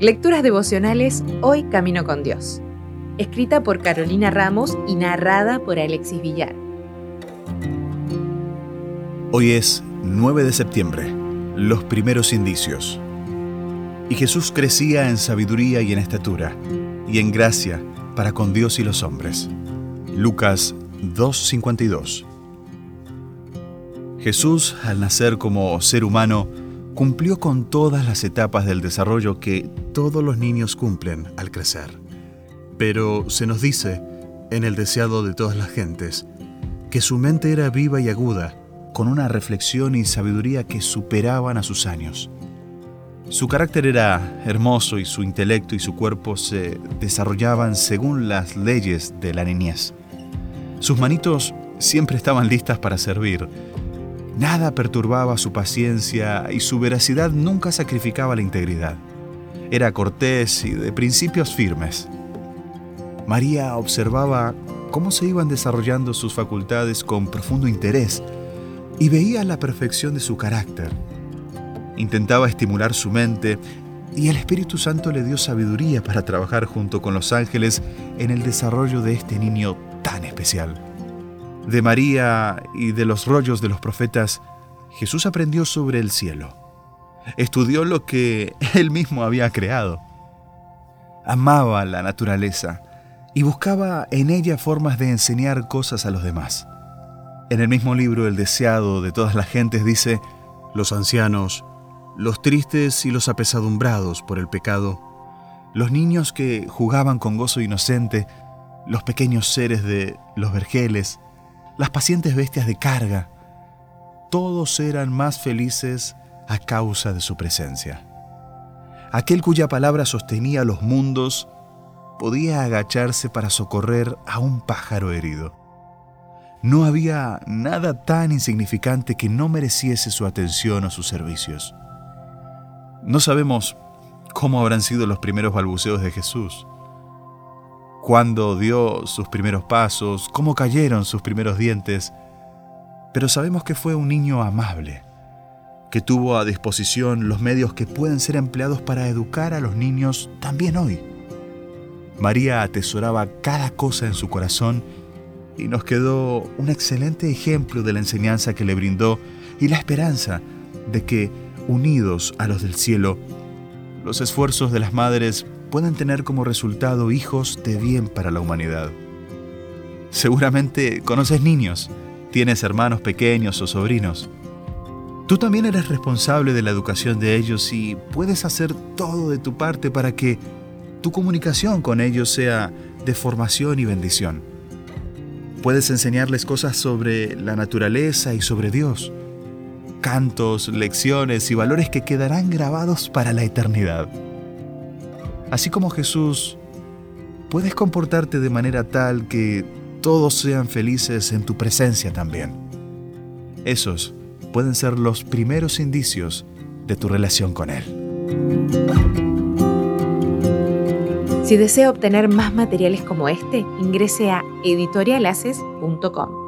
Lecturas devocionales Hoy Camino con Dios. Escrita por Carolina Ramos y narrada por Alexis Villar. Hoy es 9 de septiembre, los primeros indicios. Y Jesús crecía en sabiduría y en estatura, y en gracia para con Dios y los hombres. Lucas 2.52 Jesús, al nacer como ser humano, cumplió con todas las etapas del desarrollo que todos los niños cumplen al crecer. Pero se nos dice, en el deseado de todas las gentes, que su mente era viva y aguda, con una reflexión y sabiduría que superaban a sus años. Su carácter era hermoso y su intelecto y su cuerpo se desarrollaban según las leyes de la niñez. Sus manitos siempre estaban listas para servir, Nada perturbaba su paciencia y su veracidad nunca sacrificaba la integridad. Era cortés y de principios firmes. María observaba cómo se iban desarrollando sus facultades con profundo interés y veía la perfección de su carácter. Intentaba estimular su mente y el Espíritu Santo le dio sabiduría para trabajar junto con los ángeles en el desarrollo de este niño tan especial de María y de los rollos de los profetas, Jesús aprendió sobre el cielo. Estudió lo que él mismo había creado. Amaba la naturaleza y buscaba en ella formas de enseñar cosas a los demás. En el mismo libro El deseado de todas las gentes dice, los ancianos, los tristes y los apesadumbrados por el pecado, los niños que jugaban con gozo inocente, los pequeños seres de los vergeles, las pacientes bestias de carga, todos eran más felices a causa de su presencia. Aquel cuya palabra sostenía los mundos podía agacharse para socorrer a un pájaro herido. No había nada tan insignificante que no mereciese su atención o sus servicios. No sabemos cómo habrán sido los primeros balbuceos de Jesús cuándo dio sus primeros pasos, cómo cayeron sus primeros dientes, pero sabemos que fue un niño amable, que tuvo a disposición los medios que pueden ser empleados para educar a los niños también hoy. María atesoraba cada cosa en su corazón y nos quedó un excelente ejemplo de la enseñanza que le brindó y la esperanza de que, unidos a los del cielo, los esfuerzos de las madres pueden tener como resultado hijos de bien para la humanidad. Seguramente conoces niños, tienes hermanos pequeños o sobrinos. Tú también eres responsable de la educación de ellos y puedes hacer todo de tu parte para que tu comunicación con ellos sea de formación y bendición. Puedes enseñarles cosas sobre la naturaleza y sobre Dios, cantos, lecciones y valores que quedarán grabados para la eternidad. Así como Jesús, puedes comportarte de manera tal que todos sean felices en tu presencia también. Esos pueden ser los primeros indicios de tu relación con Él. Si desea obtener más materiales como este, ingrese a editorialaces.com.